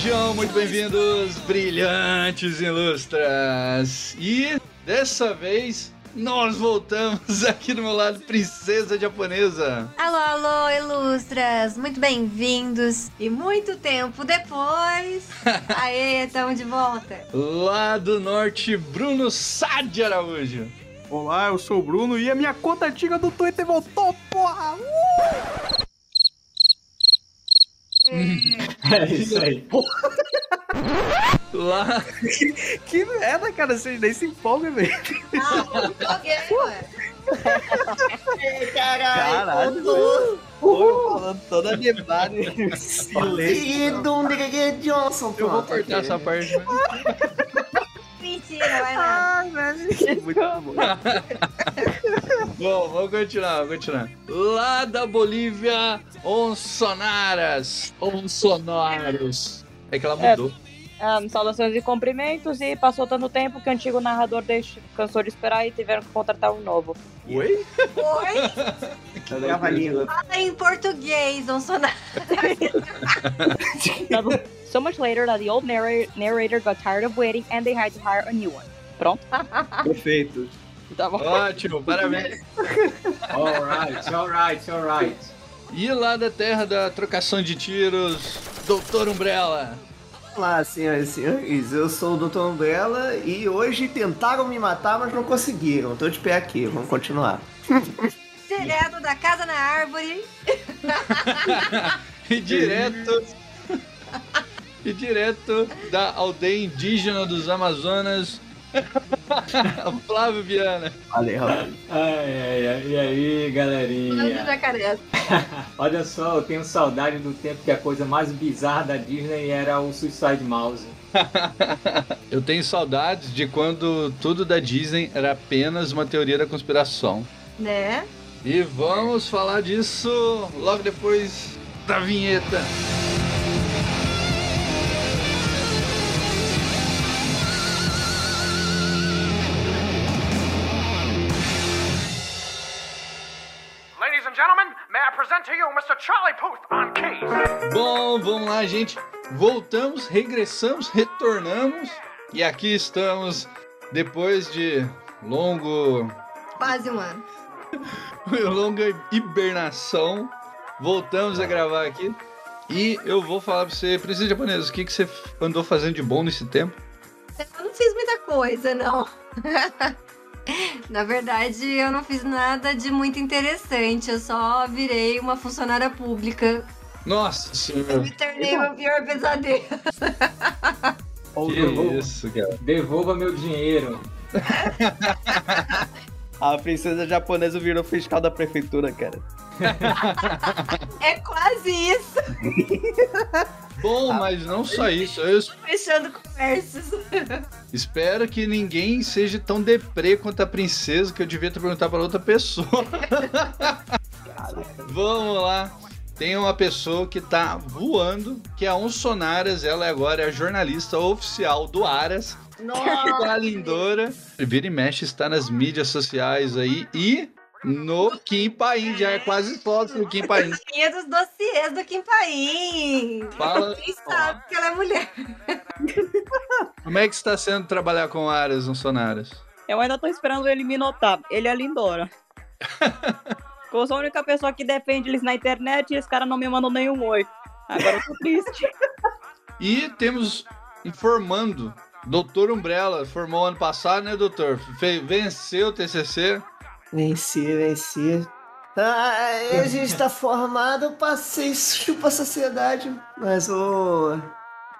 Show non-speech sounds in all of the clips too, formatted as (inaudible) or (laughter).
Sejam muito bem-vindos, brilhantes ilustras! E dessa vez nós voltamos (laughs) aqui do meu lado, princesa japonesa. Alô, alô, ilustras! Muito bem-vindos! E muito tempo depois, (laughs) aê, estamos de volta! Lá do norte, Bruno Sade Araújo. Olá, eu sou o Bruno e a minha conta antiga do Twitter voltou, porra! Uh! É isso aí. Lá. que merda, cara, vocês nem se empolgam, velho. Ah, alguém, ué. Caralho, Caralho, voltou. Pô, falando toda animada. Silêncio. E do Nigga Johnson, Eu vou cortar essa parte. Mentira, vai lá. Ah, velho. Muito bom. (laughs) Bom, vamos continuar, vamos continuar. Lá da Bolívia, Onsonaras. Onsonoros. É que ela mudou. Ah, saudações e cumprimentos e passou tanto tempo que o antigo narrador deixou, cansou de esperar e tiveram que contratar um novo. Oi? Oi? (laughs) A língua. Fala em português, não sou nada. so much later that the old narrator, narrator got tired of waiting and they had to hire a new one. Pronto. Perfeito. Tá bom. Ótimo, parabéns. Alright, alright, alright. E lá da terra da trocação de tiros, Doutor Umbrella. Olá, senhoras e senhores, eu sou o Dr. Umbrella e hoje tentaram me matar, mas não conseguiram. Tô de pé aqui, vamos continuar. (laughs) Direto da casa na árvore. (laughs) E direto. (laughs) e direto da aldeia indígena dos Amazonas, (laughs) Flávio Viana. Valeu. Ai, ai, ai, e aí, galerinha? jacaré. (laughs) Olha só, eu tenho saudade do tempo que a coisa mais bizarra da Disney era o Suicide Mouse. (laughs) Eu tenho saudades de quando tudo da Disney era apenas uma teoria da conspiração. Né? E vamos falar disso logo depois da vinheta. To you Mr. Charlie Puth on keys? Bom, vamos lá, gente. Voltamos, regressamos, retornamos. E aqui estamos depois de longo Quase um ano. (laughs) longa hibernação. Voltamos a gravar aqui. E eu vou falar pra você, princesa japonesa, o que, que você andou fazendo de bom nesse tempo? Eu não fiz muita coisa, não. (laughs) (laughs) Na verdade, eu não fiz nada de muito interessante. Eu só virei uma funcionária pública. Nossa Eu senhora. me tornei meu pior pesadelo. (laughs) Que isso, cara. Devolva meu dinheiro. (laughs) A princesa japonesa virou fiscal da prefeitura, cara. É quase isso. Bom, mas não só isso. Eu Fechando comércios. (laughs) espero que ninguém seja tão deprê quanto a princesa que eu devia ter perguntado para outra pessoa. Vamos lá. Tem uma pessoa que tá voando, que é a Onsonaras. Ela é agora a jornalista oficial do Aras. Nossa. da Lindora. Vira e mexe está nas mídias sociais aí e no Kim Paim. Já é quase foto no Kim Paim. (laughs) Rainha dos dossiês do Kim Paim. Fala, Quem sabe que ela é mulher. (laughs) como é que está sendo trabalhar com Aras, Onsonaras? Eu ainda tô esperando ele me notar. Ele é Lindora. (laughs) Eu sou a única pessoa que defende eles na internet e esse cara não me mandou nenhum oi. Agora eu tô triste. E temos informando, Doutor Umbrella, formou ano passado, né, doutor? Venceu o TCC. Venci, venci. Ah, a gente tá formado, eu passei chupa a sociedade, mas o.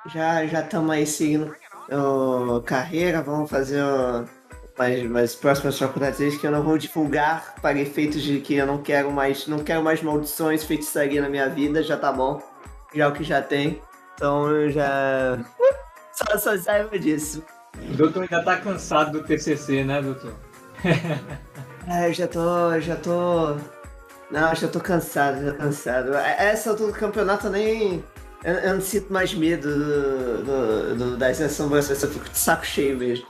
Já já estamos aí seguindo o carreira, vamos fazer o, mais, mais próximas faculdades que eu não vou divulgar para efeitos de que eu não quero mais, não quero mais maldições, feitiçaria na minha vida, já tá bom. Já é o que já tem. Então eu já. (laughs) Só, só saiba disso. O doutor ainda tá cansado do TCC, né, doutor? (laughs) Ah, eu já tô, já tô. Não, já tô cansado, já tô cansado. A- Essa altura do campeonato eu nem. Eu, eu não sinto mais medo do, do, do, das assombrações, eu fico de saco cheio mesmo.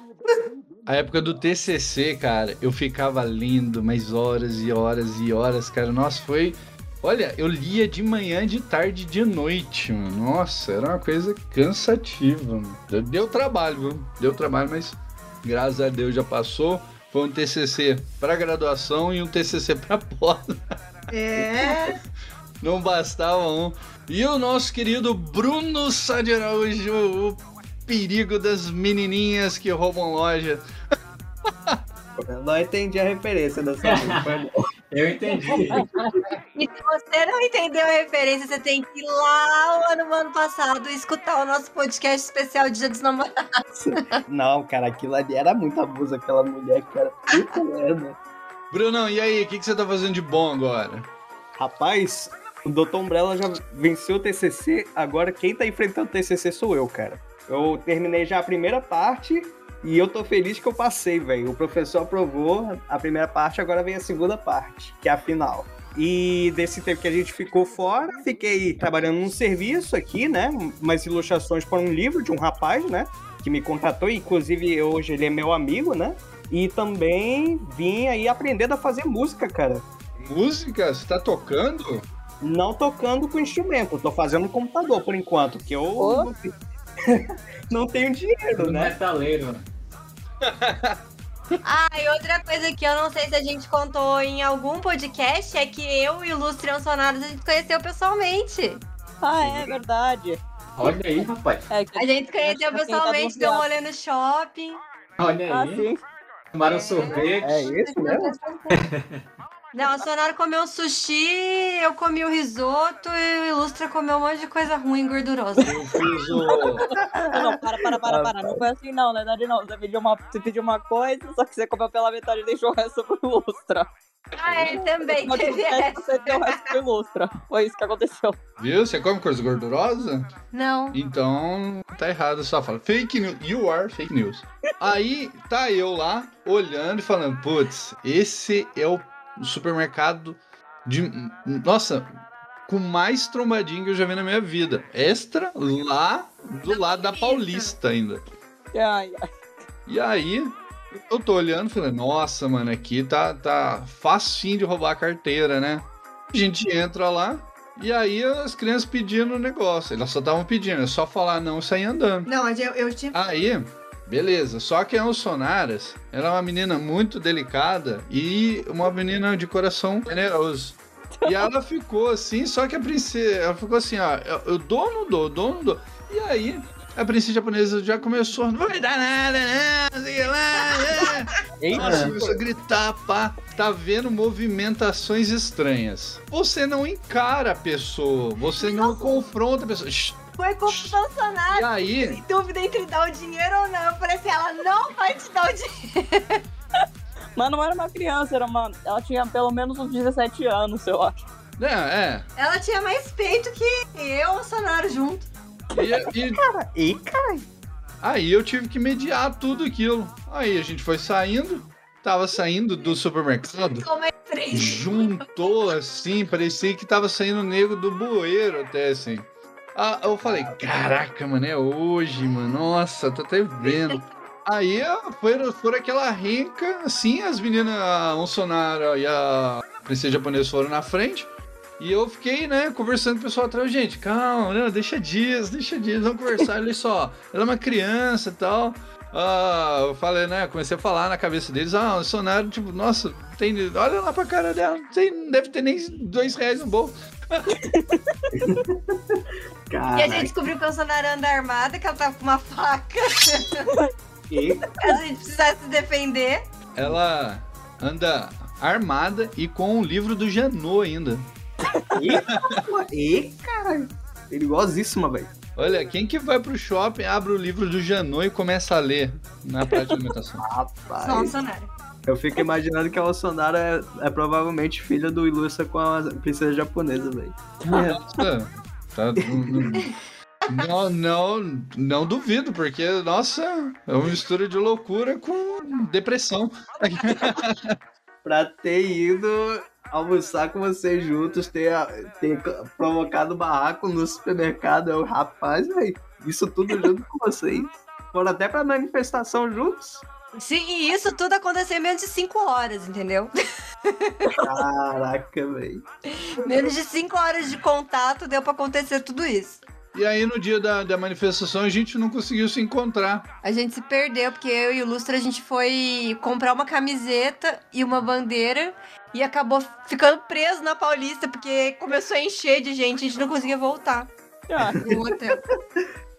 A época do TCC, cara, eu ficava lindo, mas horas e horas e horas, cara. Nossa, foi Olha, eu lia de manhã, de tarde, de noite, mano. Nossa, era uma coisa cansativa, mano. Deu trabalho, viu? Deu trabalho, mas graças a Deus já passou. Foi um TCC para graduação e um TCC para (laughs) pós. É. (laughs) Não bastava um. E o nosso querido Bruno Sá de Araújo, o perigo das menininhas que roubam loja. (laughs) Eu não entendi a referência dessa música. Eu entendi. (laughs) E se você não entendeu a referência, você tem que ir lá no ano passado e escutar o nosso podcast especial Dia dos Namorados. (laughs) Não, cara, aquilo ali era muito abuso, aquela mulher, cara. Puta merda. Brunão, e aí, o que, que você tá fazendo de bom agora? Rapaz, o Dr. Umbrella já venceu o TCC, agora quem tá enfrentando o TCC sou eu, cara. Eu terminei já a primeira parte e eu tô feliz que eu passei, velho. O professor aprovou a primeira parte, agora vem a segunda parte, que é a final. E desse tempo que a gente ficou fora, fiquei trabalhando num serviço aqui, né? Umas ilustrações para um livro de um rapaz, né? Que me contratou, inclusive hoje ele é meu amigo, né? E também vim aí aprendendo a fazer música, cara. Música? Você tá tocando? Não tocando com instrumento, tô fazendo no computador por enquanto, que eu Ô. (laughs) não, tenho- dinheiro, né? metaleiro. Ah, (laughs) e outra coisa que eu não sei se a gente contou em algum podcast é que eu e o Lustrian Sonaros a gente conheceu pessoalmente. Ah, é verdade. Olha aí, rapaz. É, A gente conheceu pessoalmente, deu um rolê no shopping. Olha Ah, aí. sim. Tomaram sorvete. É isso mesmo? (laughs) Não, o Sonaro comeu sushi, eu comi o risoto e o Ilustra comeu um monte de coisa ruim e gordurosa. Eu fiz o. Não, (laughs) não, para, para, para, para. Não foi assim, não, na verdade, não. Você pediu uma, você pediu uma coisa, só que você comeu pela metade e deixou o resto pro Ilustra. Ah, é, também Mas teve você essa. deu o resto pro Ilustra. Foi isso que aconteceu. Viu? Você come coisa gordurosa? Não. Então, tá errado, só fala fake news. You are fake news. Aí, tá eu lá, olhando e falando, putz, esse é o supermercado de. Nossa, com mais trombadinho que eu já vi na minha vida. Extra lá do lado da Paulista ainda. Ai, ai. E aí, eu tô olhando e falando, nossa, mano, aqui tá, tá facinho de roubar a carteira, né? A gente entra lá, e aí as crianças pedindo o negócio. Elas só estavam pedindo, é só falar não e sair andando. Não, eu, eu tinha. Aí, beleza. Só que a Sonaras era uma menina muito delicada e uma menina de coração generoso. E ela ficou assim, só que a princesa, ela ficou assim, ó, eu, dou ou não dou, eu dou ou não dou. E aí, a princesa japonesa já começou, não vai dar nada, não, sei lá, né? Nossa, começou a gritar, pá. Tá vendo movimentações estranhas. Você não encara a pessoa, você não confronta a pessoa. Shh. Foi confusão E aí, Em dúvida entre dar o dinheiro ou não. Eu falei assim, ela não vai te dar o dinheiro. Mas não era uma criança, era uma. Ela tinha pelo menos uns 17 anos, eu acho. é, é. Ela tinha mais peito que eu e o Sonaro junto. E, e Cara, e cara, Aí eu tive que mediar tudo aquilo. Aí a gente foi saindo, tava saindo do supermercado, três. juntou assim, parecia que tava saindo nego do bueiro até assim. Ah, eu falei, caraca, mano, é hoje, mano. Nossa, tô até vendo. (laughs) Aí ah, foram, foram aquela renca, assim, as meninas, a Onsonara e a princesa japonesa foram na frente. E eu fiquei, né, conversando com o pessoal atrás. Gente, calma, não, deixa dias, deixa dias, vamos conversar. Olha só, ela é uma criança e tal. Ah, eu falei, né, comecei a falar na cabeça deles. Ah, o tipo, nossa, tem, olha lá pra cara dela, tem, deve ter nem dois reais no bolso. (laughs) E a gente descobriu que o Sonaro anda armada, que ela tava com uma faca. (laughs) e a gente precisasse se defender. Ela anda armada e com o livro do Janot ainda. E, cara, perigosíssima, velho. Olha, quem que vai pro shopping, abre o livro do Janot e começa a ler na prática de alimentação? Rapaz, Só o Sonaro. Eu fico imaginando que a Bolsonaro é, é provavelmente filha do Ilustra com a princesa japonesa, velho. Nossa, tá- não, não, não duvido, porque, nossa, é uma mistura de loucura com depressão. (laughs) pra ter ido almoçar com vocês juntos, ter, ter provocado barraco no supermercado. Eu, rapaz, velho, isso tudo junto com vocês. Foram até pra manifestação juntos. Sim, e isso tudo aconteceu em menos de 5 horas, entendeu? Caraca, velho. Menos de 5 horas de contato deu pra acontecer tudo isso. E aí, no dia da, da manifestação, a gente não conseguiu se encontrar. A gente se perdeu, porque eu e o Lustra, a gente foi comprar uma camiseta e uma bandeira e acabou ficando preso na Paulista, porque começou a encher de gente, a gente não conseguia voltar Ah, no hotel.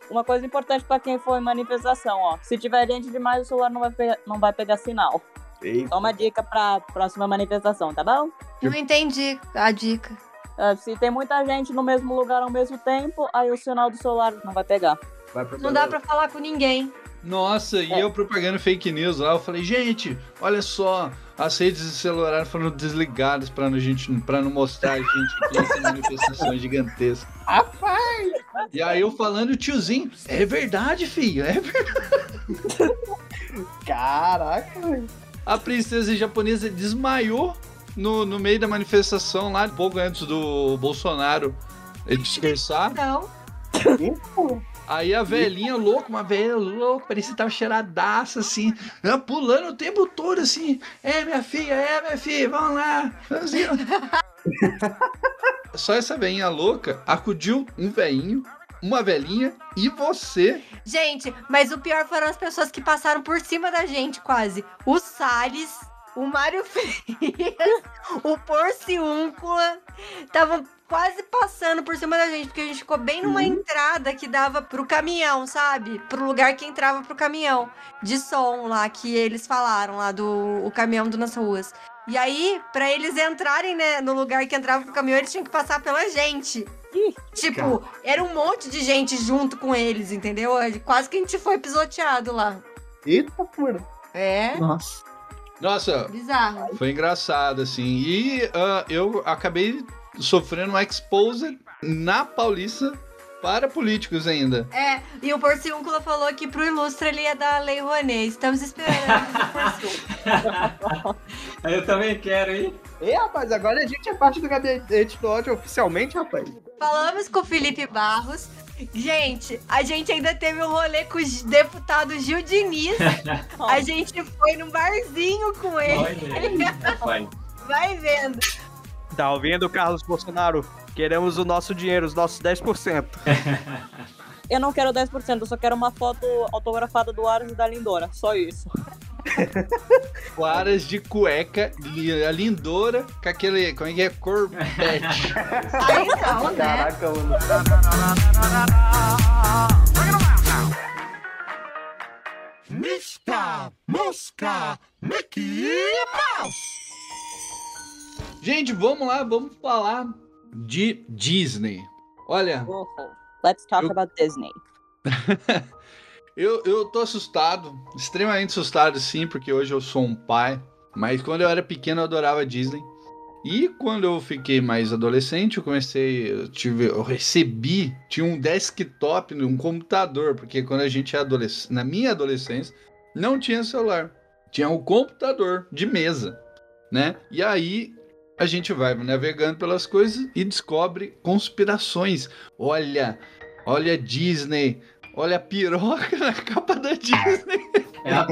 Uma coisa importante pra quem for em manifestação, ó. Se tiver gente demais, o celular não vai, pe- não vai pegar sinal. Eita. Uma dica pra próxima manifestação, tá bom? Não entendi a dica. Ah, se tem muita gente no mesmo lugar ao mesmo tempo, aí o sinal do celular não vai pegar. Vai pra Não dá pra falar com ninguém. Nossa, e É. eu propagando fake news lá, eu falei, gente, olha só, as redes de celular foram desligadas pra, não- não mostrar a gente aqui essa (laughs) manifestação gigantesca. Rapaz! E aí eu falando, o tiozinho, é verdade, filho, é verdade. (laughs) Caraca, velho. A princesa japonesa desmaiou no, no meio da manifestação lá, pouco antes do Bolsonaro dispersar. Então, Aí a velhinha louca, uma velha louca, parecia que tava cheiradaça, assim, ela pulando o tempo todo, assim, é minha filha, é minha filha, vamos lá. (laughs) Só essa velhinha louca acudiu um velhinho, uma velhinha e você. gente, mas o pior foram as pessoas que passaram por cima da gente quase. O Salles, o Mário (laughs) Frias, o Porciúncula, estavam quase passando por cima da gente, porque a gente ficou bem numa entrada que dava pro caminhão, sabe? Pro lugar que entrava pro caminhão de som lá, que eles falaram lá do o caminhão do Nas Ruas. E aí, pra eles entrarem né, no lugar que entrava pro caminhão, eles tinham que passar pela gente. Tipo, era um monte de gente junto com eles, entendeu? Quase que a gente foi pisoteado lá. Eita, porra. É, Nossa. Nossa, bizarro. foi engraçado, assim. E ah, eu acabei sofrendo um exposed na Paulista para políticos ainda. É, e o Porciúncula falou que pro Ilustra ele ia dar a Lei Rouanet. Estamos esperando o Porciúncula. (laughs) Eu também quero, hein? Ei, rapaz, agora a gente é parte do gabinete do ódio oficialmente, rapaz. Falamos com o Felipe Barros. Gente, a gente ainda teve um rolê com o deputado Gil Diniz. (laughs) A gente foi num barzinho com ele. Aí, rapaz. Vai vendo. Tá ouvindo, Carlos Bolsonaro? Queremos o nosso dinheiro, os nossos 10%. (laughs) Eu não quero 10%, eu só quero uma foto autografada do Aras e da Lindora. Só isso. (laughs) Claras de cueca, a lindora, com aquele, como é que é? (laughs) Aí não, né? Caraca, mano. Gente, vamos lá, vamos falar de Disney. Olha, Uhul. Let's talk Eu- about Disney. (laughs) eu, eu tô assustado, extremamente assustado sim, porque hoje eu sou um pai. Mas quando eu era pequeno eu adorava Disney. E quando eu fiquei mais adolescente, eu comecei, eu tive, eu recebi, tinha um desktop, um computador, porque quando a gente é adolescente, na minha adolescência, não tinha celular, tinha um computador de mesa, né? E aí a gente vai navegando pelas coisas e descobre conspirações. Olha, olha Disney, olha a piroca na capa da Disney. É a...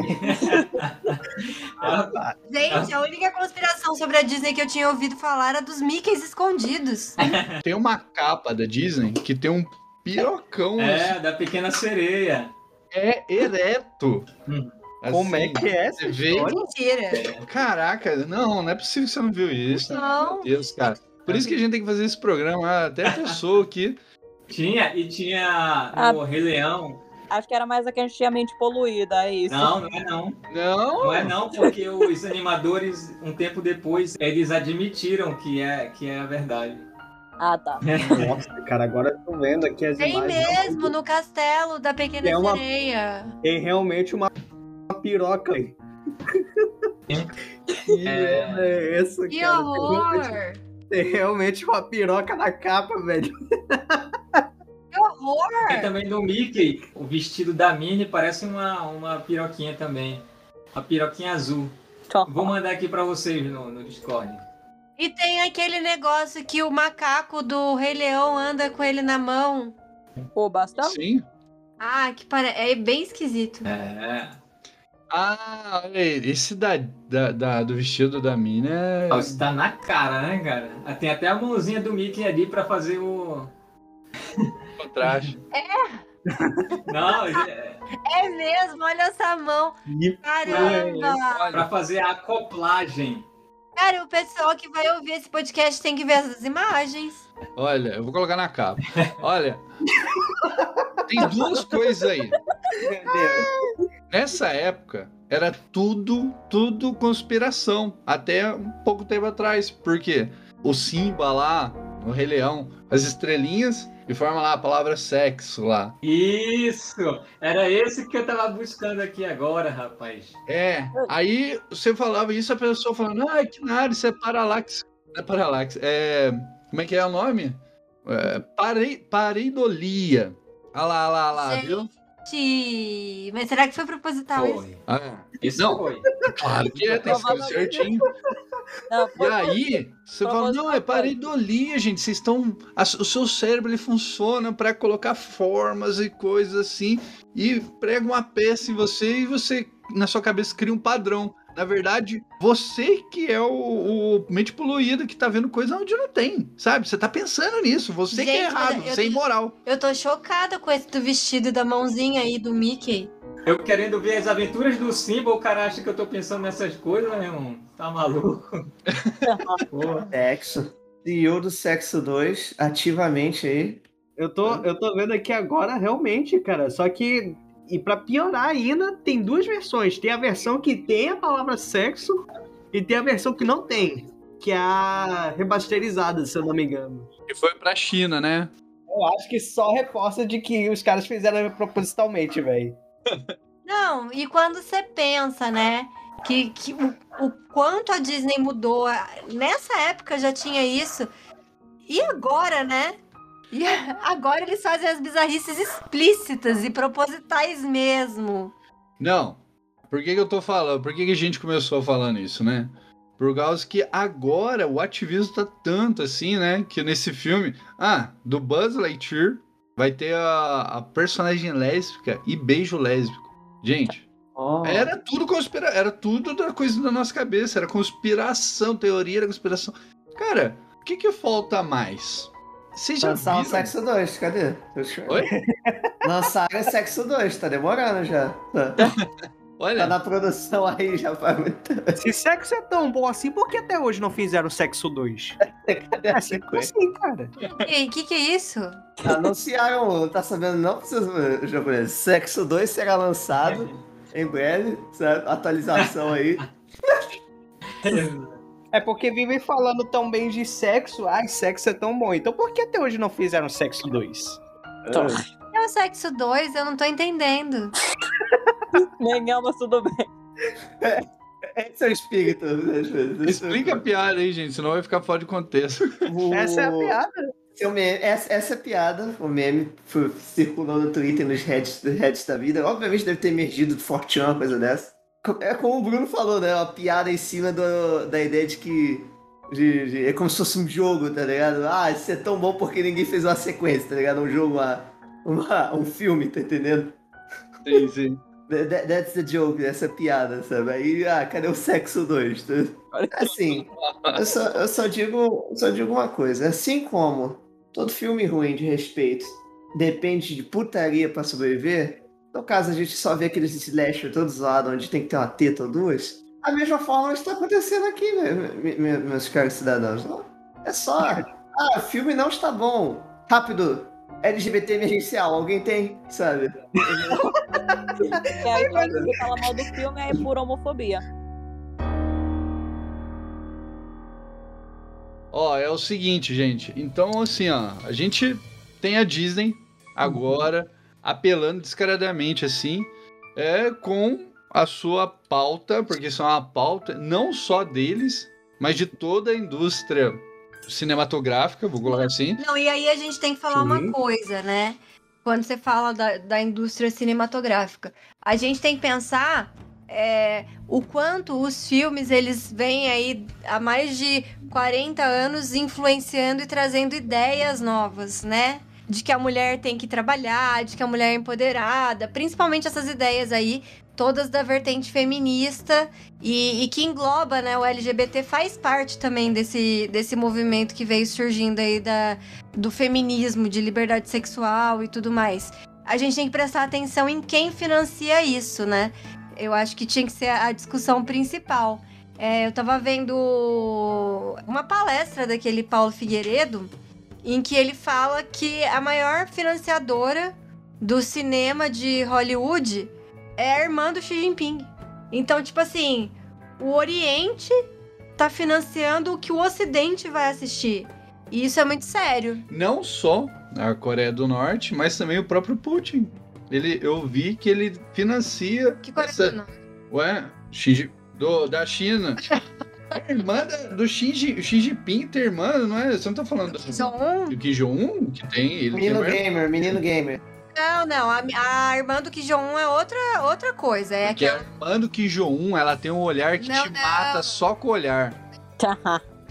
É a- (laughs) Gente, a única conspiração sobre a Disney que eu tinha ouvido falar era dos Mickeys escondidos. (laughs) Tem uma capa da Disney que tem um pirocão assim, é, da pequena sereia. é ereto. Hum. Como é Assim, que é essa Você vê? Mentira. Caraca, não, não é possível que você não viu isso. Não. Meu Deus, cara. Por isso que a gente tem que fazer esse programa. Até a pessoa aqui. (laughs) Tinha, e tinha Ah. no Rei Leão. Acho que era mais a que a gente tinha mente poluída, é isso. Não, não é não. Não, Não é não, porque os animadores, um tempo depois, eles admitiram que é, que é a verdade. Ah, tá. Nossa, cara, agora eu tô vendo aqui as Tem imagens. mesmo, no castelo da Pequena Tem uma- Sereia. Tem realmente uma, uma piroca aí. (laughs) Que É. é essa, Que cara? Tem realmente- horror! Tem realmente uma piroca na capa, velho. Que horror! Tem também do Mickey, o vestido da Minnie parece uma, uma piroquinha também. Uma piroquinha azul. Vou mandar aqui pra vocês no, no Discord. E tem aquele negócio que o macaco do Rei Leão anda com ele na mão. Pô, bastão? sim. Ah, que pare... é bem esquisito. É. Ah, olha aí, esse da, da, da- do vestido da mina é. Ó, Isso tá na cara, né, cara? Ah, Tem até a mãozinha do Mickey ali pra fazer o. (laughs) contraste. (laughs) Não, é (laughs) É mesmo, olha essa mão. Caramba! pra fazer a acoplagem. Cara, o pessoal que vai ouvir esse podcast tem que ver essas imagens. Olha, eu vou colocar na capa. Olha, tem duas coisas aí. Nessa época, era tudo, tudo conspiração. Até um pouco tempo atrás. Porque o Simba lá, no Rei Leão, as estrelinhas e forma lá a palavra sexo lá. Isso! Era esse que eu tava buscando aqui agora, rapaz. É, aí você falava isso, a pessoa falando, ah, que nada, isso é paralaxe. Não é paralaxe, é. Como é que é o nome? É, pare, pareidolia. Olha lá, olha lá, olha lá, Gente. viu? Gente, Mas será que foi proposital isso? Foi. Ah, Isso Não. foi. claro que é, tem que certinho. Não, E aí, você fala, não, é pareidolia, gente. Vocês estão. a- O seu cérebro ele funciona para colocar formas e coisas assim. E prega uma peça em você e você, na sua cabeça, cria um padrão. Na verdade, você que é o, o mente poluída que tá vendo coisa onde não tem, sabe? Você tá pensando nisso. Você que é Gente, errado, você é imoral. Eu tô chocada com esse do vestido e da mãozinha aí do Mickey. Eu querendo ver as aventuras do Simba, o cara acha que eu tô pensando nessas coisas, meu irmão. Tá maluco? Porra. (laughs) Sexo. CEO do Sexo 2, ativamente aí. Eu tô, eu tô vendo aqui agora, realmente, cara. Só que, e pra piorar ainda, tem duas versões. Tem a versão que tem a palavra sexo e tem a versão que não tem. Que é a remasterizada, se eu não me engano. E foi pra China, né? Eu acho que só reforça de que os caras fizeram propositalmente, velho. (laughs) Não, e quando você pensa, né? Que, que o, o quanto a Disney mudou. Nessa época já tinha isso. E agora, né? E (laughs) agora eles fazem as bizarrices explícitas e propositais mesmo. Não. Por que, que eu tô falando? Por que, que a gente começou falando isso, né? Por causa que agora o ativismo tá tanto assim, né? Que nesse filme. Ah, do Buzz Lightyear vai ter a, a personagem lésbica e beijo lésbico. Gente, era tudo conspira... Era tudo da coisa da nossa cabeça. Era conspiração, teoria da conspiração. Cara, o que, que falta mais? Vocês já Lançar o viram? Sexo 2, cadê? Oi? Lançaram o Sexo 2, tá demorando já. Tá, (laughs) Olha, tá na produção aí já faz muito tempo. Se sexo é tão bom assim, por que até hoje não fizeram sexo 2? (laughs) Cadê a É sempre sequência? assim, cara. E o que, que é isso? Anunciaram, tá sabendo não, japonês. Sexo 2 será lançado em breve, sabe? Atualização aí. (laughs) É porque vivem falando tão bem de sexo. Ai, sexo é tão bom. Então por que até hoje não fizeram sexo 2? É o sexo 2, eu não tô entendendo. (laughs) Legal, mas tudo bem. Esse é o espírito. explica a piada aí, gente, senão vai ficar fora de contexto. (laughs) Essa é a piada. Seu meme, essa, essa é a piada, o meme circulou no Twitter nos heads, heads da vida. Obviamente deve ter emergido do Fortune, uma coisa dessa. É como o Bruno falou, né? Uma piada em cima do- da ideia de que. de- de- é como se fosse um jogo, tá ligado? Ah, isso é tão bom porque ninguém fez uma sequência, tá ligado? Um jogo, uma, uma- um filme, tá entendendo? Sim, sim. (laughs) That- that- that's the joke, essa piada, sabe? Aí, ah, cadê o sexo 2? Assim, eu só, eu só digo, eu só digo uma coisa. Assim como todo filme ruim de respeito depende de putaria pra sobreviver, no caso a gente só vê aqueles slasher todos lados onde tem que ter uma teta ou duas, a mesma forma está acontecendo aqui, né, me- me- meus caros cidadãos. É só, ah, filme não está bom. Rápido, LGBT emergencial, alguém tem, sabe? E aí, quando você fala mal do filme, é por homofobia. Ó, é o seguinte, gente. Então, assim, ó, a gente tem a Disney agora apelando descaradamente, assim, é com a sua pauta, porque isso é uma pauta não só deles, mas de toda a indústria cinematográfica, vou colocar assim. Não, e aí a gente tem que falar Sim. uma coisa, né? Quando você fala da, da indústria cinematográfica, a gente tem que pensar é, o quanto os filmes eles vêm aí há mais de 40 anos influenciando e trazendo ideias novas, né? De que a mulher tem que trabalhar, de que a mulher é empoderada, principalmente essas ideias aí, todas da vertente feminista e, e, que engloba, né, o LGBT faz parte também desse, desse movimento que veio surgindo aí da, do feminismo, de liberdade sexual e tudo mais. A gente tem que prestar atenção em quem financia isso, né? Eu acho que tinha que ser a discussão principal. É, eu tava vendo uma palestra daquele Paulo Figueiredo, em que ele fala que a maior financiadora do cinema de Hollywood é a irmã do Xi Jinping. Então, tipo assim, o Oriente tá financiando o que o Ocidente vai assistir. E isso é muito sério. Não só a Coreia do Norte, mas também o próprio Putin. Ele, eu vi que ele financia. Que Coreia essa... do Norte? Ué, Xi, do, da China. (laughs) A irmã do Xi, Xi Jinping tem irmã, não é? Você não tá falando do, do Kim Jong-un? Que tem. Ele menino tem gamer, menino gamer. Não, não. A, a irmã do Kim Jong-un é outra, outra coisa. É que a irmã do Kim Jong-un, ela tem um olhar que não, te não. mata só com o olhar.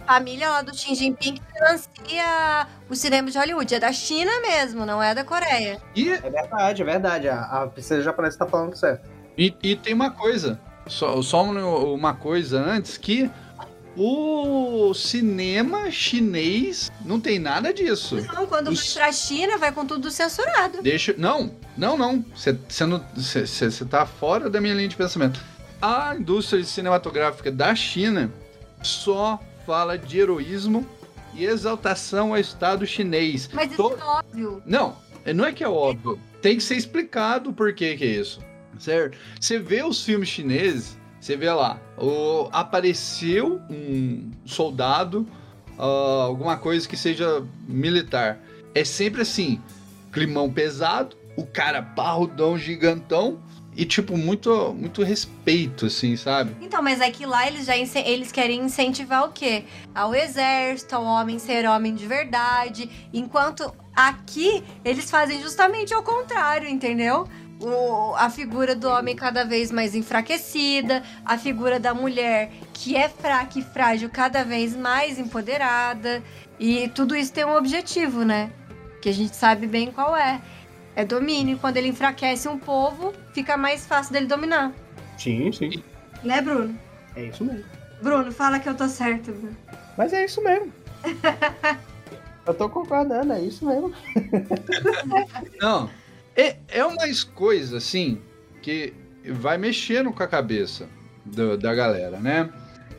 família lá do Xi Jinping que financia o cinema de Hollywood. É da China mesmo, não é da Coreia. E... É verdade, é verdade. A, a princesa japonesa tá falando certo. E, e tem uma coisa. Só, só uma coisa antes que o cinema chinês não tem nada disso. Não, quando Os... vai pra China, vai com tudo censurado. Deixa. Não, não, não. Você tá fora da minha linha de pensamento. A indústria cinematográfica da China só fala de heroísmo e exaltação ao Estado chinês. Mas isso é óbvio. Não, não é que é óbvio. Tem que ser explicado por que, que é isso. Certo? Você vê os filmes chineses, você vê lá, o, apareceu um soldado, uh, alguma coisa que seja militar. É sempre assim, climão pesado, o cara barrudão, gigantão, e tipo muito muito respeito assim sabe? Então mas é que lá eles já eles querem incentivar o quê? Ao exército ao homem ser homem de verdade enquanto aqui eles fazem justamente ao contrário entendeu o, a figura do homem cada vez mais enfraquecida, a figura da mulher que é fraca e frágil cada vez mais empoderada. E tudo isso tem um objetivo, né? Que a gente sabe bem qual é. É domínio. Quando ele enfraquece um povo, fica mais fácil dele dominar. Sim, sim. Né, Bruno? É isso mesmo. Bruno, fala que eu tô certo, Bruno. Mas é isso mesmo. (laughs) eu tô concordando, é isso mesmo. Não, (laughs) é, é umas coisas, assim, que vai mexendo com a cabeça do, da galera, né?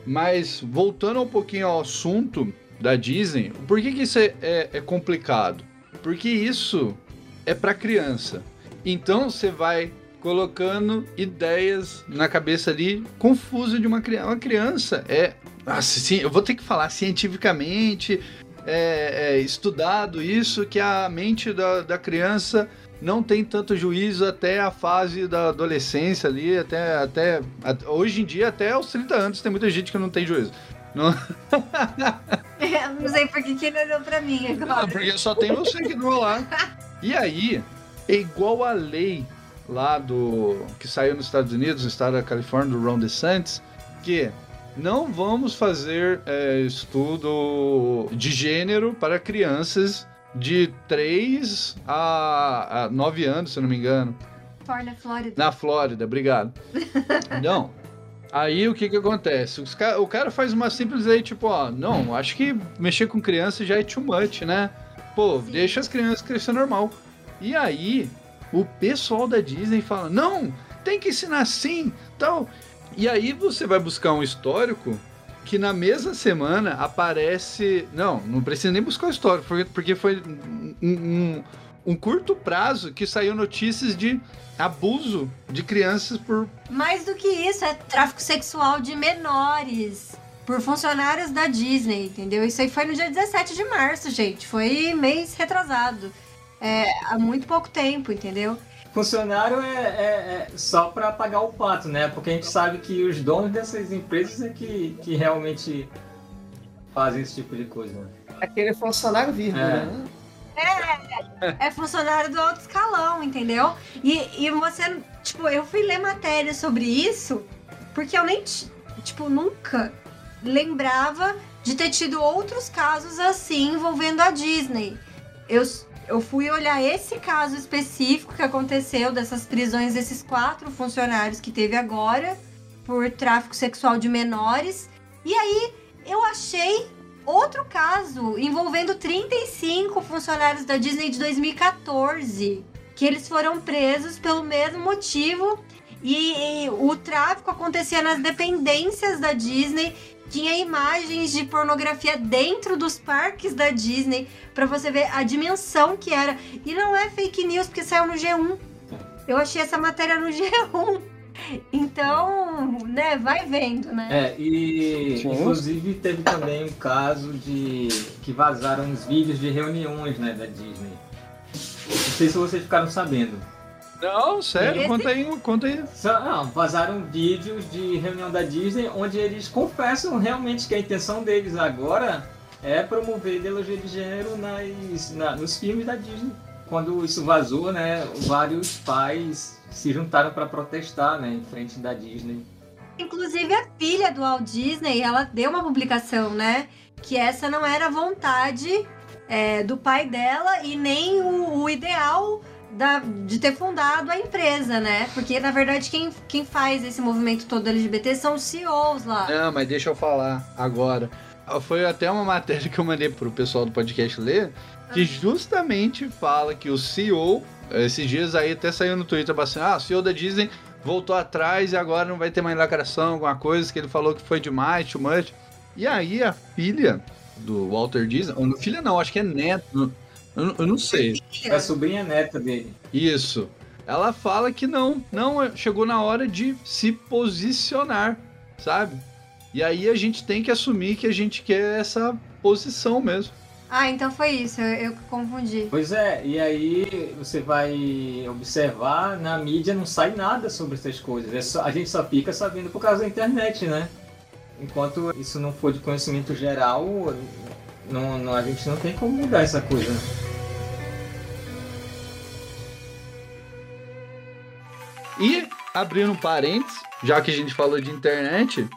Mas voltando um pouquinho ao assunto da Disney, por que, que isso é, é, é complicado? Porque isso é para criança. Então você vai colocando ideias na cabeça ali confusa de uma criança. Uma criança é. Nossa, sim, eu vou ter que falar cientificamente, é, é, estudado isso, que a mente da, da criança não tem tanto juízo até a fase da adolescência ali, até, até, até hoje em dia, até aos 30 anos, tem muita gente que não tem juízo. Não, (laughs) não sei por que, que ele olhou pra mim agora. Não, porque só tem você que não lá. E aí, é igual a lei lá do. que saiu nos Estados Unidos, no estado da Califórnia, do Ron DeSantis, que não vamos fazer é, estudo de gênero para crianças de 3 a, a 9 anos, se eu não me engano. Na Flórida. Na Flórida, obrigado. (laughs) não. Aí o que que acontece? o cara faz uma simples aí, tipo, ó, não, acho que mexer com criança já é too much, né? Pô, Sim. deixa as crianças crescer normal. E aí, o pessoal da Disney fala, não, tem que ensinar assim, tal. E aí você vai buscar um histórico que na mesma semana aparece. Não, não precisa nem buscar o histórico, porque foi um, um, um curto prazo que saiu notícias de abuso de crianças por. Mais do que isso, é tráfico sexual de menores. Por funcionários da Disney, entendeu? Isso aí foi no dia 17 de março, gente. Foi mês retrasado. É, há muito pouco tempo, entendeu? Funcionário é, é, é só para pagar o pato, né? Porque a gente sabe que os donos dessas empresas é que, que realmente fazem esse tipo de coisa. Né? Aquele funcionário vírgula, é. né? É, é funcionário do alto escalão, entendeu? E, e você, tipo, eu fui ler matéria sobre isso porque eu nem, tipo, nunca lembrava de ter tido outros casos assim envolvendo a Disney. Eu, eu fui olhar esse caso específico que aconteceu, dessas prisões desses quatro funcionários que teve agora, por tráfico sexual de menores. E aí eu achei outro caso envolvendo 35 funcionários da Disney de 2014, que eles foram presos pelo mesmo motivo. E, e o tráfico acontecia nas dependências da Disney tinha imagens de pornografia dentro dos parques da Disney para você ver a dimensão que era. E não é fake news porque saiu no G1. Eu achei essa matéria no (laughs) G1. Então, né, vai vendo, né? É, e Sim. inclusive teve também um caso de que vazaram uns vídeos de reuniões, né, da Disney. Não sei se vocês ficaram sabendo. Não, sério, Esse- conta aí, conta aí. Só- não, vazaram vídeos de reunião da Disney onde eles confessam realmente que a intenção deles agora é promover ideologia de gênero nas, na- nos filmes da Disney. Quando isso vazou, né, vários pais se juntaram para protestar, né, em frente da Disney. Inclusive a filha do Walt Disney, ela deu uma publicação, né? Que essa não era a vontade é, do pai dela e nem o, o ideal da- de ter fundado a empresa, né? Porque, na verdade, quem, quem faz esse movimento todo LGBT são os CEOs lá. Não, mas deixa eu falar agora. Foi até uma matéria (laughs) que eu mandei pro pessoal do podcast ler, que justamente fala que o CEO, esses dias aí até saiu no Twitter bastante, ah, o CEO da Disney voltou atrás e agora não vai ter mais lacração, alguma coisa que ele falou que foi demais, too much. E aí a filha do Walter Disney, ou filha não, acho que é neto, eu, não- eu não sei. É a sobrinha neta dele. Isso. Ela fala que não, não chegou na hora de se posicionar, sabe? E aí a gente tem que assumir que a gente quer essa posição mesmo. Ah, então foi isso, eu, eu que confundi. Pois é, e aí você vai observar, na mídia não sai nada sobre essas coisas. É só- a gente só fica sabendo por causa da internet, né? Enquanto isso não for de conhecimento geral, não, não- a gente não tem como mudar essa coisa. E, abrindo parênteses, já que a gente falou de internet,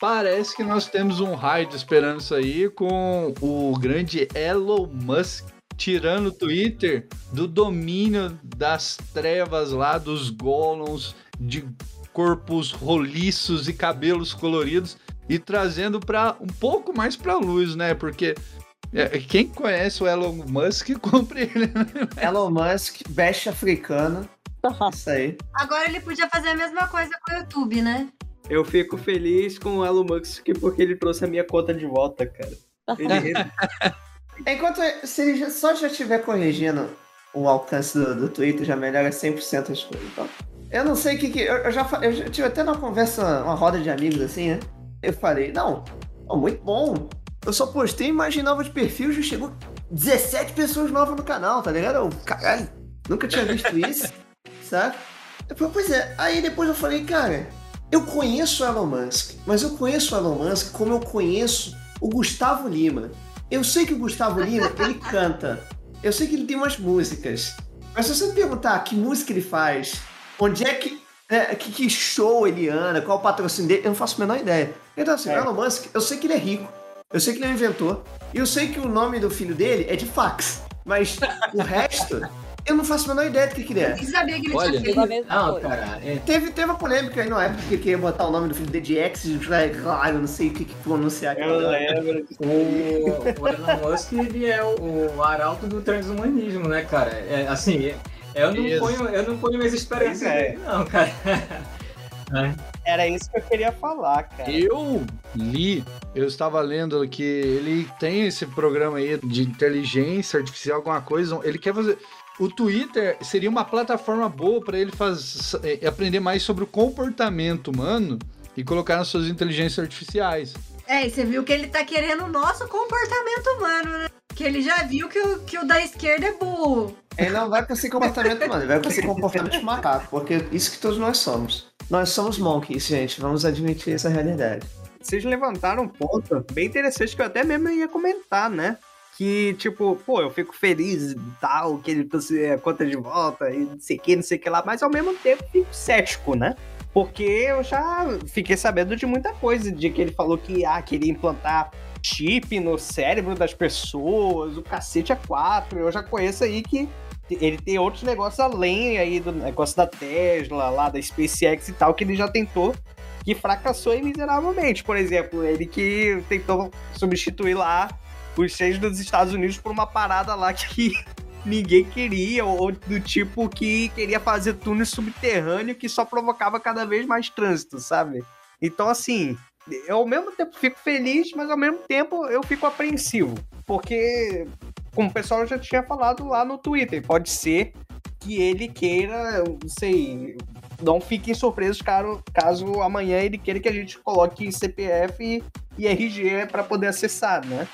parece que nós temos um raid esperando isso aí com o grande Elon Musk tirando o Twitter do domínio das trevas lá, dos golems de corpos roliços e cabelos coloridos e trazendo para um pouco mais para luz, né? Porque é, quem conhece o Elon Musk (laughs) compra ele. né? Elon Musk, veste africano. Isso aí. Agora ele podia fazer a mesma coisa com o YouTube, né? Eu fico feliz com o Elon Musk porque ele trouxe a minha conta de volta, cara. Ele (laughs) Enquanto se ele já- só já estiver corrigindo o alcance do, do Twitter, já melhora 100% as coisas. Então, eu não sei o que que. Eu, eu já, eu já tive até numa conversa, uma roda de amigos assim, né? Eu falei, não, ó, muito bom. Eu só postei imagem nova de perfil, já chegou 17 pessoas novas no canal, tá ligado? Eu, caralho, nunca tinha visto isso, falei, pois é, aí depois eu falei, cara, eu conheço o Elon Musk, mas eu conheço o Elon Musk como eu conheço o Gustavo Lima. Eu sei que o Gustavo Lima, (laughs) ele canta. Eu sei que ele tem umas músicas. Mas se você me perguntar que música ele faz, onde é que. é, que, que show ele anda, qual o patrocínio dele, eu não faço a menor ideia. Então, assim, o Elon Musk, eu sei que ele é rico. Eu sei que ele é um inventor. E eu sei que o nome do filho dele é de fax. Mas o resto, eu não faço a menor ideia do que, que ele é. E sabia que ele Olha. tinha feito. mesma Não, coisa. cara, é, Teve, teve uma polêmica aí na época que queria botar o nome do filho de X, claro, eu não sei o que, que pronunciar aqui. Eu lembro. o, o Elon Musk ele é o, o arauto do transhumanismo, né, cara? É, assim, é- eu não, Isso. ponho, eu não ponho minhas esperanças é. nele, não, cara. (laughs) Era isso que eu queria falar, cara. Eu li, eu estava lendo que ele tem esse programa aí de inteligência artificial, alguma coisa. Ele quer fazer. O Twitter seria uma plataforma boa para ele faz, eh, aprender mais sobre o comportamento humano e colocar nas suas inteligências artificiais. É, e você viu que ele tá querendo o nosso comportamento humano, né? Que ele já viu que o, que o da esquerda é burro. Ele não vai esse comportamento, mano. Ele vai esse comportamento de macaco, porque isso que todos nós somos. Nós somos monkeys, gente. Vamos admitir essa realidade. Vocês levantaram um ponto bem interessante que eu até mesmo ia comentar, né? Que, tipo, pô, eu fico feliz e tal, que ele trouxe a conta de volta e não sei o que, não sei o que lá, mas ao mesmo tempo fico cético, né? Porque eu já fiquei sabendo de muita coisa, de que ele falou que ah, queria implantar chip no cérebro das pessoas, o cacete é quatro. Eu já conheço aí que ele tem outros negócios além aí do negócio da Tesla, lá da SpaceX e tal, que ele já tentou, que fracassou miseravelmente. Por exemplo, ele que tentou substituir lá os seis dos Estados Unidos por uma parada lá que (laughs) ninguém queria, ou do tipo que queria fazer túnel subterrâneo que só provocava cada vez mais trânsito, sabe? Então, assim, eu ao mesmo tempo fico feliz, mas ao mesmo tempo eu fico apreensivo. Porque, como o pessoal já tinha falado lá no Twitter, pode ser que ele queira, não sei, não fiquem surpresos caso, caso amanhã ele queira que a gente coloque CPF e RG para poder acessar, né?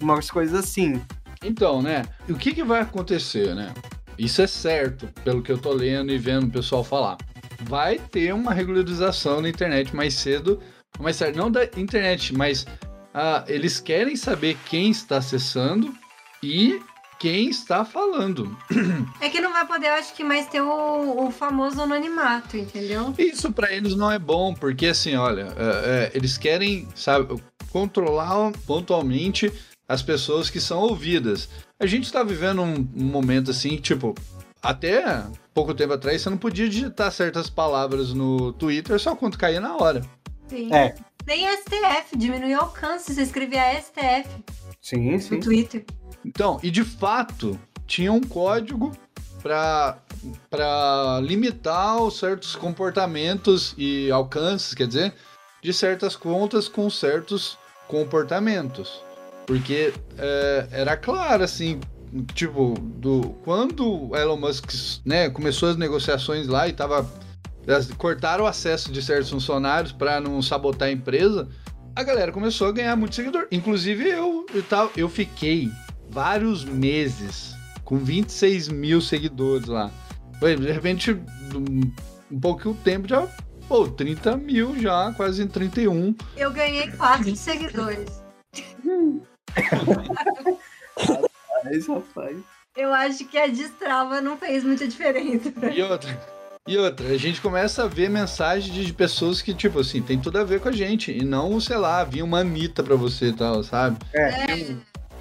Umas coisas assim. Então, né? O que, que vai acontecer, né? Isso é certo, pelo que eu tô lendo e vendo o pessoal falar. Vai ter uma regularização na internet mais cedo, mais tarde. Não da internet, mas ah, eles querem saber quem está acessando e quem está falando. É que não vai poder, eu acho que mais ter o, o famoso anonimato, entendeu? Isso para eles não é bom, porque assim, olha, é, é, eles querem, sabe, controlar pontualmente as pessoas que são ouvidas. A gente está vivendo um, um momento assim, tipo, até pouco tempo atrás você não podia digitar certas palavras no Twitter só quando caía na hora. Sim. É. Nem STF, diminuiu o alcance. Você escrevia STF Sim, no sim. Twitter. Então, e de fato, tinha um código para limitar os certos comportamentos e alcances, quer dizer, de certas contas com certos comportamentos. Porque é, era claro, assim, tipo, do, quando o Elon Musk né, começou as negociações lá e tava. elas Cortaram o acesso de certos funcionários para não sabotar a empresa, a galera começou a ganhar muito seguidor. Inclusive eu, eu, tava, eu fiquei vários meses com 26 mil seguidores lá. Foi, De repente, um, um pouquinho tempo já, pô, 30 mil já, quase em 31. Eu ganhei quatro seguidores. (laughs) Mas, rapaz. Eu acho que a destrava não fez muita diferença. E outra. E outra, a gente começa a ver mensagens de pessoas que, tipo assim, tem tudo a ver com a gente. E não, sei lá, vinha uma Anitta pra você e tal, sabe? É,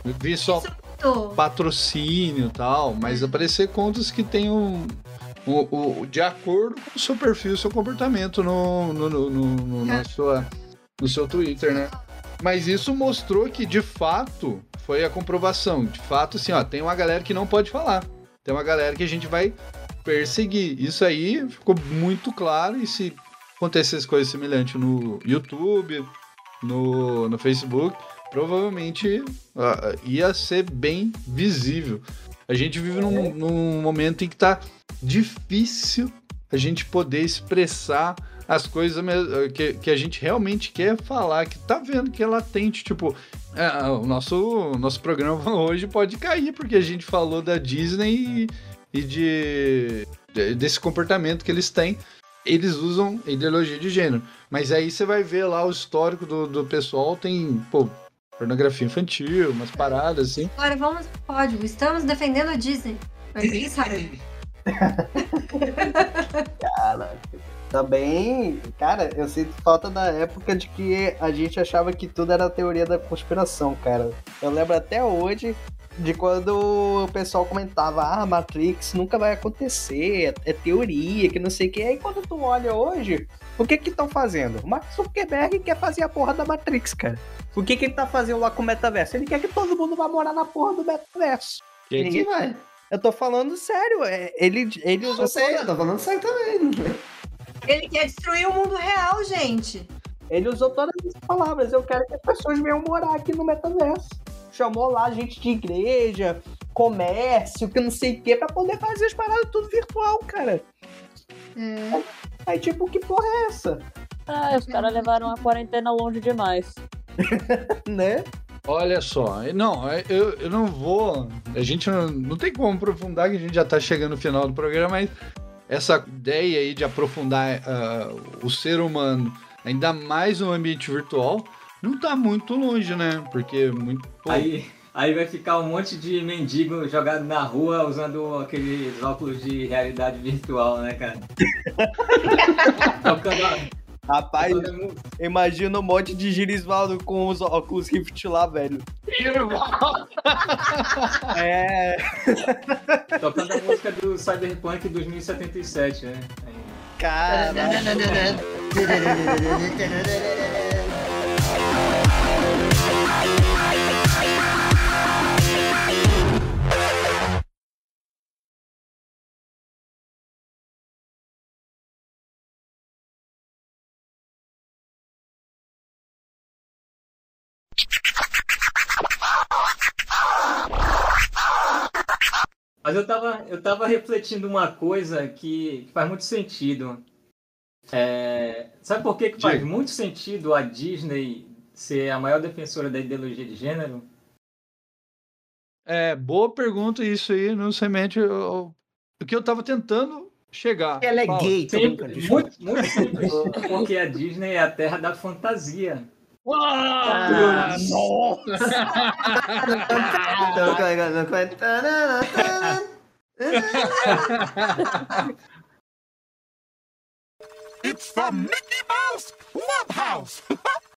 Eu vi só isso patrocínio e tal, mas aparecer contas que tem um. O, o- de acordo com o seu perfil, o seu comportamento no, no, no, no, no- na sua, no seu Twitter, né? Mas isso mostrou que, de fato, foi a comprovação. De fato, assim, ó, tem uma galera que não pode falar. Tem uma galera que a gente vai perseguir. Isso aí ficou muito claro. E se acontecesse coisa semelhante no YouTube, no, no Facebook, provavelmente ia ser bem visível. A gente vive num, num momento em que tá difícil a gente poder expressar as coisas me- que, que a gente realmente quer falar, que tá vendo que é latente. Tipo, é, o nosso, nosso programa (laughs) hoje pode cair, porque a gente falou da Disney e, e de, de- desse comportamento que eles têm. Eles usam ideologia de gênero. Mas aí você vai ver lá o histórico do, do pessoal, tem, pô, pornografia infantil, umas paradas assim. Agora vamos pro código. Estamos defendendo a Disney. Mas ninguém sabe. (laughs) Também, cara, eu sinto falta da época de que a gente achava que tudo era teoria da conspiração, cara. Eu lembro até hoje de quando o pessoal comentava, ah, Matrix nunca vai acontecer, é, teoria, que não sei o que. Aí quando tu olha hoje, o que que estão fazendo? O Mark Zuckerberg quer fazer a porra da Matrix, cara. O que que ele tá fazendo lá com o metaverso? Ele quer que todo mundo vá morar na porra do metaverso. E ninguém vai. Eu tô falando sério, é, ele, ele usou Eu sei, eu tô falando sério também. Ele quer destruir o mundo real, gente. Ele usou todas as palavras. Eu quero que as pessoas venham morar aqui no metaverso. Chamou lá gente de igreja, comércio, que não sei o que, pra poder fazer as paradas tudo virtual, cara. É. Aí, tipo, que porra é essa? Ah, os caras levaram a quarentena longe demais. (laughs) Né? Olha só, não, eu, eu não vou. A gente não, não tem como aprofundar, que a gente já tá chegando no final do programa, mas essa ideia aí de aprofundar ah, o ser humano, ainda mais no ambiente virtual, não tá muito longe, né? Porque muito. pô, Aí, aí vai ficar um monte de mendigo jogado na rua usando aqueles óculos de realidade virtual, né, cara? (laughs) Rapaz, imagina um monte de Girisvaldo com os óculos Rift lá, velho. É. tocando a música do Cyberpunk 2077, né? Cara. Eu tava, eu tava refletindo uma coisa que, faz muito sentido. É, sabe por que, que faz muito sentido a Disney ser a maior defensora da ideologia de gênero? É, boa pergunta isso aí, não semente o, o que eu tava tentando chegar. Ela é Fala. gay, Sempre, muito, muito simples. Porque a Disney é a terra da fantasia. Ah, Tô It's the Mickey Mouse Clubhouse. (laughs)